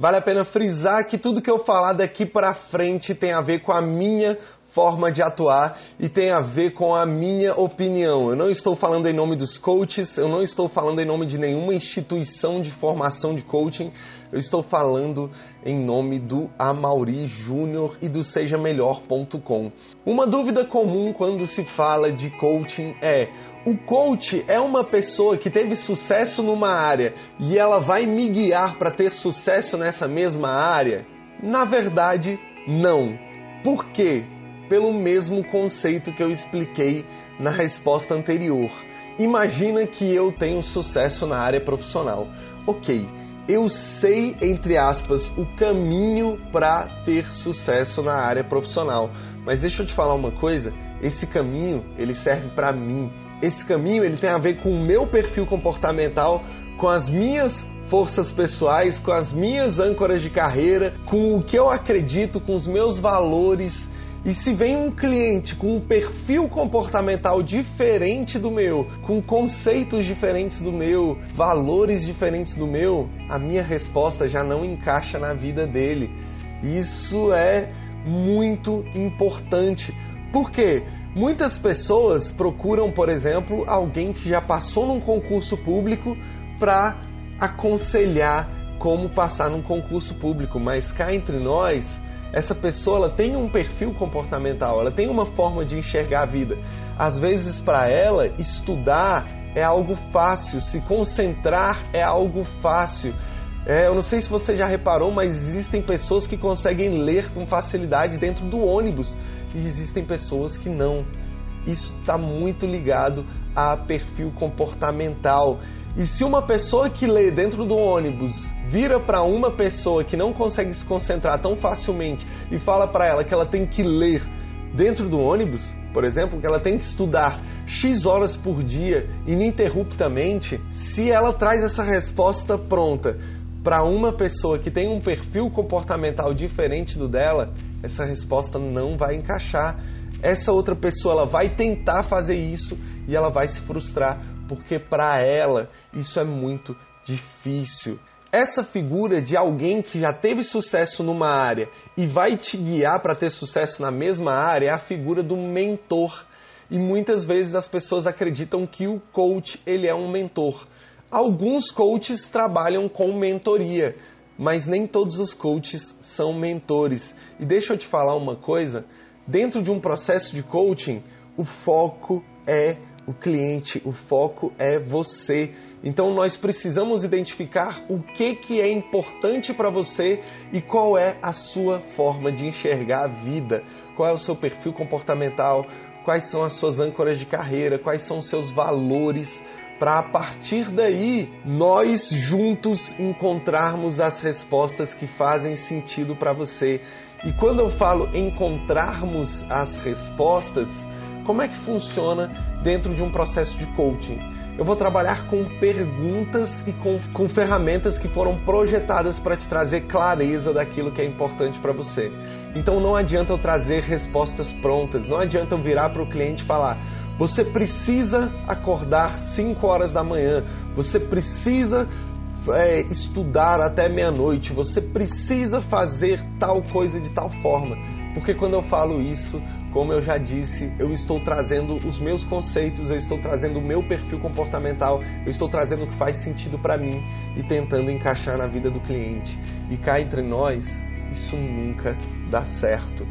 Vale a pena frisar que tudo que eu falar daqui para frente tem a ver com a minha forma de atuar e tem a ver com a minha opinião. Eu não estou falando em nome dos coaches, eu não estou falando em nome de nenhuma instituição de formação de coaching, eu estou falando em nome do Amauri Júnior e do sejamelhor.com. Uma dúvida comum quando se fala de coaching é: o coach é uma pessoa que teve sucesso numa área e ela vai me guiar para ter sucesso nessa mesma área? Na verdade, não. Por quê? Pelo mesmo conceito que eu expliquei na resposta anterior. Imagina que eu tenho sucesso na área profissional. Ok, eu sei, entre aspas, o caminho para ter sucesso na área profissional. Mas deixa eu te falar uma coisa, esse caminho, ele serve para mim. Esse caminho, ele tem a ver com o meu perfil comportamental, com as minhas forças pessoais, com as minhas âncoras de carreira, com o que eu acredito, com os meus valores e se vem um cliente com um perfil comportamental diferente do meu, com conceitos diferentes do meu, valores diferentes do meu, a minha resposta já não encaixa na vida dele. Isso é muito importante. Por quê? Muitas pessoas procuram, por exemplo, alguém que já passou num concurso público para aconselhar como passar num concurso público, mas cá entre nós, essa pessoa ela tem um perfil comportamental, ela tem uma forma de enxergar a vida. Às vezes, para ela, estudar é algo fácil, se concentrar é algo fácil. É, eu não sei se você já reparou, mas existem pessoas que conseguem ler com facilidade dentro do ônibus e existem pessoas que não. Isso está muito ligado a perfil comportamental. E se uma pessoa que lê dentro do ônibus vira para uma pessoa que não consegue se concentrar tão facilmente e fala para ela que ela tem que ler dentro do ônibus, por exemplo, que ela tem que estudar X horas por dia ininterruptamente, se ela traz essa resposta pronta para uma pessoa que tem um perfil comportamental diferente do dela, essa resposta não vai encaixar. Essa outra pessoa ela vai tentar fazer isso e ela vai se frustrar porque para ela isso é muito difícil. Essa figura de alguém que já teve sucesso numa área e vai te guiar para ter sucesso na mesma área é a figura do mentor. E muitas vezes as pessoas acreditam que o coach ele é um mentor. Alguns coaches trabalham com mentoria, mas nem todos os coaches são mentores. E deixa eu te falar uma coisa, dentro de um processo de coaching, o foco é o cliente, o foco é você. Então nós precisamos identificar o que, que é importante para você e qual é a sua forma de enxergar a vida, qual é o seu perfil comportamental, quais são as suas âncoras de carreira, quais são os seus valores, para a partir daí nós juntos encontrarmos as respostas que fazem sentido para você. E quando eu falo encontrarmos as respostas, como é que funciona dentro de um processo de coaching? Eu vou trabalhar com perguntas e com, com ferramentas que foram projetadas para te trazer clareza daquilo que é importante para você. Então não adianta eu trazer respostas prontas, não adianta eu virar para o cliente e falar: você precisa acordar 5 horas da manhã, você precisa é, estudar até meia-noite, você precisa fazer tal coisa de tal forma. Porque quando eu falo isso, como eu já disse, eu estou trazendo os meus conceitos, eu estou trazendo o meu perfil comportamental, eu estou trazendo o que faz sentido para mim e tentando encaixar na vida do cliente. E cá entre nós, isso nunca dá certo.